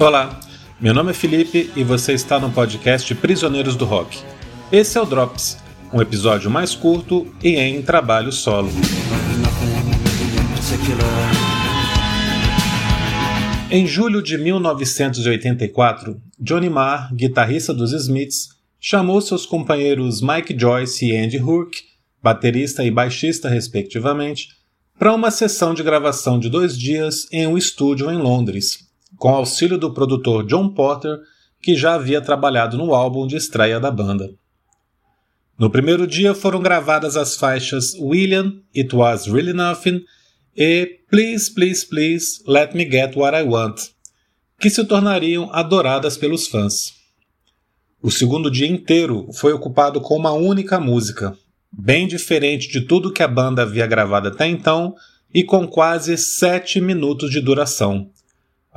Olá, meu nome é Felipe e você está no podcast Prisioneiros do Rock. Esse é o Drops, um episódio mais curto e em trabalho solo. Em julho de 1984, Johnny Marr, guitarrista dos Smiths, chamou seus companheiros Mike Joyce e Andy Hook, baterista e baixista respectivamente, para uma sessão de gravação de dois dias em um estúdio em Londres, com auxílio do produtor John Porter, que já havia trabalhado no álbum de estreia da banda. No primeiro dia foram gravadas as faixas William, It Was Really Nothing e Please, Please, Please, Let Me Get What I Want, que se tornariam adoradas pelos fãs. O segundo dia inteiro foi ocupado com uma única música, bem diferente de tudo que a banda havia gravado até então e com quase sete minutos de duração,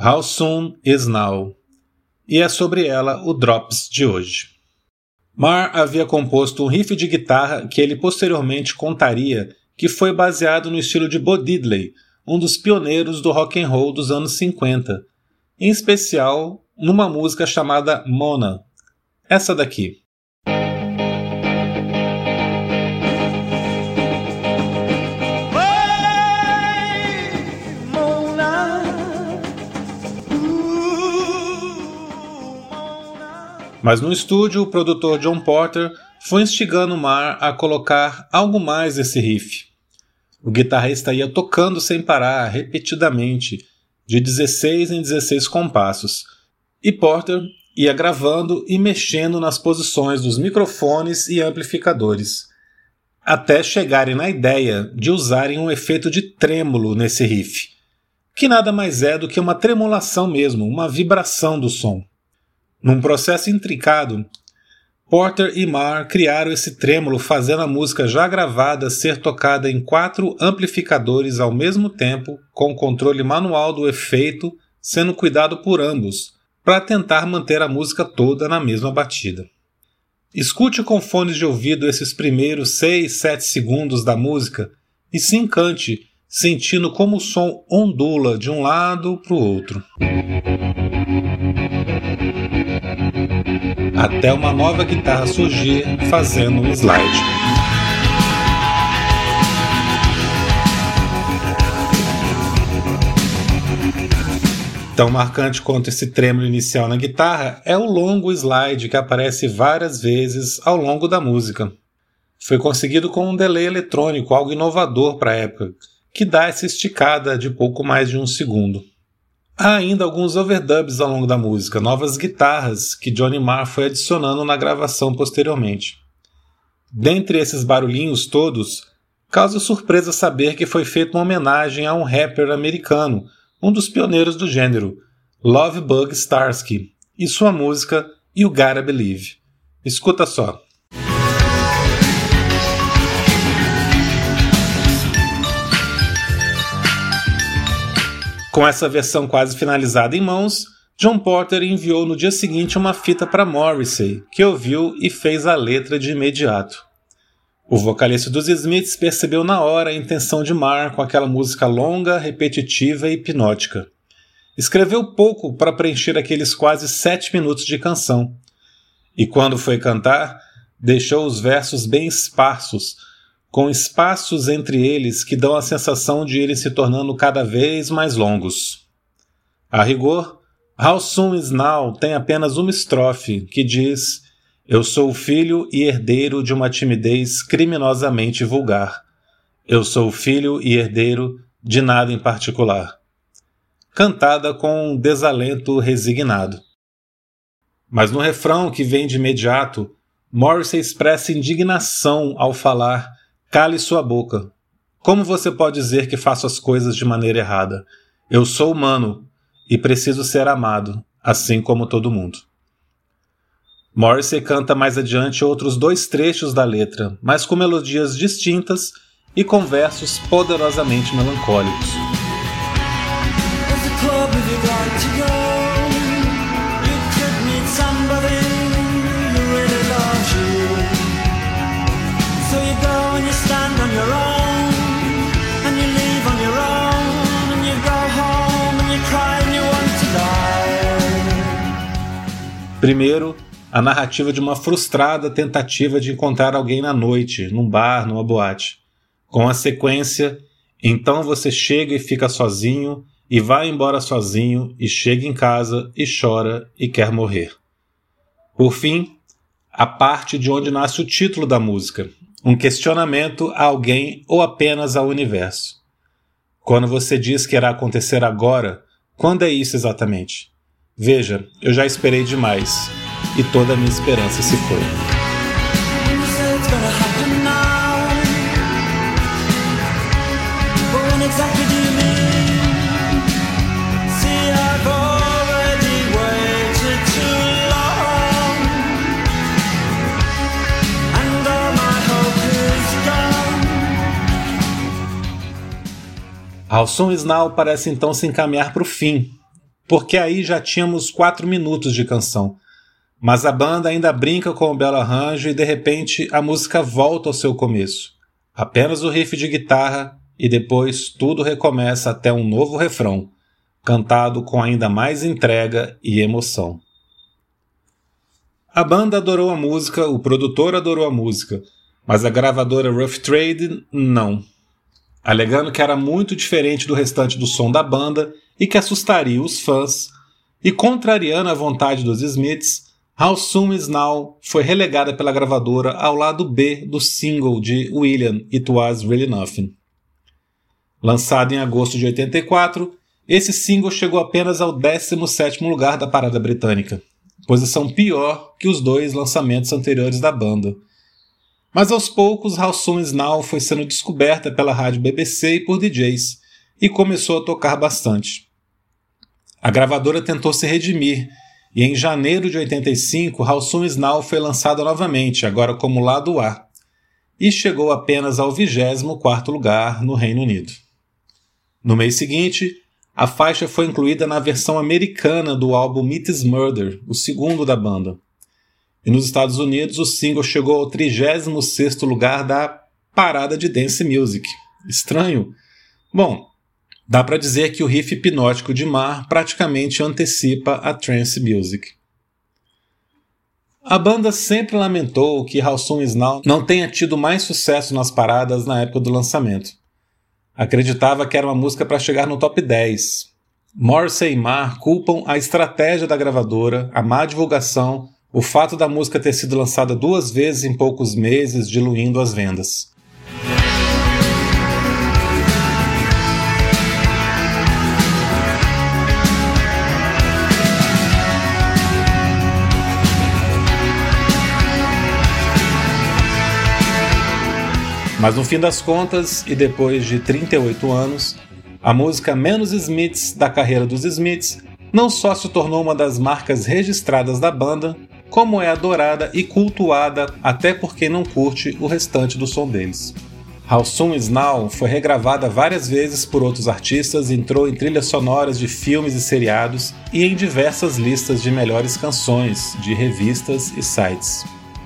How Soon Is Now. E é sobre ela o Drops de hoje. Marr havia composto um riff de guitarra que ele posteriormente contaria que foi baseado no estilo de Bo Diddley, um dos pioneiros do rock and roll dos anos 50, em especial numa música chamada Mona. Essa daqui. Mas no estúdio, o produtor John Porter foi instigando o Mar a colocar algo mais nesse riff. O guitarrista ia tocando sem parar, repetidamente, de 16 em 16 compassos, e Porter ia gravando e mexendo nas posições dos microfones e amplificadores, até chegarem na ideia de usarem um efeito de trêmulo nesse riff, que nada mais é do que uma tremulação mesmo, uma vibração do som. Num processo intricado, Porter e Marr criaram esse trêmulo fazendo a música já gravada ser tocada em quatro amplificadores ao mesmo tempo, com o controle manual do efeito sendo cuidado por ambos, para tentar manter a música toda na mesma batida. Escute com fones de ouvido esses primeiros 6, 7 segundos da música e se encante, sentindo como o som ondula de um lado para o outro até uma nova guitarra surgir fazendo um slide. Tão marcante quanto esse trêmulo inicial na guitarra é o longo slide que aparece várias vezes ao longo da música. Foi conseguido com um delay eletrônico, algo inovador para a época, que dá essa esticada de pouco mais de um segundo. Há ainda alguns overdubs ao longo da música, novas guitarras que Johnny Marr foi adicionando na gravação posteriormente. Dentre esses barulhinhos todos, causa surpresa saber que foi feita uma homenagem a um rapper americano, um dos pioneiros do gênero, Lovebug Starsky, e sua música You Gotta Believe. Escuta só. Com essa versão quase finalizada em mãos, John Porter enviou no dia seguinte uma fita para Morrissey, que ouviu e fez a letra de imediato. O vocalista dos Smiths percebeu na hora a intenção de Marr com aquela música longa, repetitiva e hipnótica. Escreveu pouco para preencher aqueles quase sete minutos de canção. E quando foi cantar, deixou os versos bem esparsos, com espaços entre eles que dão a sensação de irem se tornando cada vez mais longos. A rigor, How Soon Is Now tem apenas uma estrofe que diz: Eu sou filho e herdeiro de uma timidez criminosamente vulgar. Eu sou filho e herdeiro de nada em particular. Cantada com um desalento resignado. Mas no refrão que vem de imediato, Morrissey expressa indignação ao falar Cale sua boca. Como você pode dizer que faço as coisas de maneira errada? Eu sou humano e preciso ser amado, assim como todo mundo. Morrissey canta mais adiante outros dois trechos da letra, mas com melodias distintas e com versos poderosamente melancólicos. Primeiro, a narrativa de uma frustrada tentativa de encontrar alguém na noite, num bar, numa boate. Com a sequência, então você chega e fica sozinho, e vai embora sozinho, e chega em casa e chora e quer morrer. Por fim, a parte de onde nasce o título da música, um questionamento a alguém ou apenas ao universo. Quando você diz que irá acontecer agora, quando é isso exatamente? Veja, eu já esperei demais e toda a minha esperança se foi. Alson Snow parece então se encaminhar para o fim, porque aí já tínhamos quatro minutos de canção. Mas a banda ainda brinca com o belo arranjo e de repente a música volta ao seu começo. Apenas o riff de guitarra e depois tudo recomeça até um novo refrão, cantado com ainda mais entrega e emoção. A banda adorou a música, o produtor adorou a música, mas a gravadora Rough Trade não alegando que era muito diferente do restante do som da banda e que assustaria os fãs, e contrariando a vontade dos Smiths, How Soon Is Now foi relegada pela gravadora ao lado B do single de William It Was Really Nothing. Lançado em agosto de 84, esse single chegou apenas ao 17º lugar da parada britânica, posição pior que os dois lançamentos anteriores da banda, mas aos poucos, How Soon Is Now foi sendo descoberta pela rádio BBC e por DJs, e começou a tocar bastante. A gravadora tentou se redimir, e em janeiro de 85, How Soon Is Now foi lançada novamente, agora como lado A, e chegou apenas ao 24º lugar no Reino Unido. No mês seguinte, a faixa foi incluída na versão americana do álbum Meet Is Murder, o segundo da banda. E nos Estados Unidos, o single chegou ao 36º lugar da parada de dance music. Estranho? Bom, dá para dizer que o riff hipnótico de Mar praticamente antecipa a trance music. A banda sempre lamentou que How Soon não tenha tido mais sucesso nas paradas na época do lançamento. Acreditava que era uma música para chegar no top 10. Morrissey e Mar culpam a estratégia da gravadora, a má divulgação o fato da música ter sido lançada duas vezes em poucos meses, diluindo as vendas. Mas no fim das contas, e depois de 38 anos, a música menos Smiths da carreira dos Smiths não só se tornou uma das marcas registradas da banda, como é adorada e cultuada até por quem não curte o restante do som deles. How Soon Is Now foi regravada várias vezes por outros artistas, entrou em trilhas sonoras de filmes e seriados e em diversas listas de melhores canções de revistas e sites.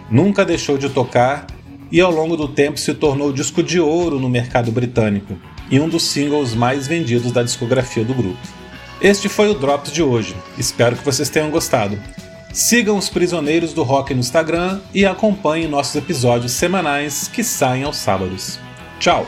Nunca deixou de tocar e ao longo do tempo se tornou disco de ouro no mercado britânico e um dos singles mais vendidos da discografia do grupo. Este foi o Drops de hoje. Espero que vocês tenham gostado. Sigam os Prisioneiros do Rock no Instagram e acompanhem nossos episódios semanais que saem aos sábados. Tchau!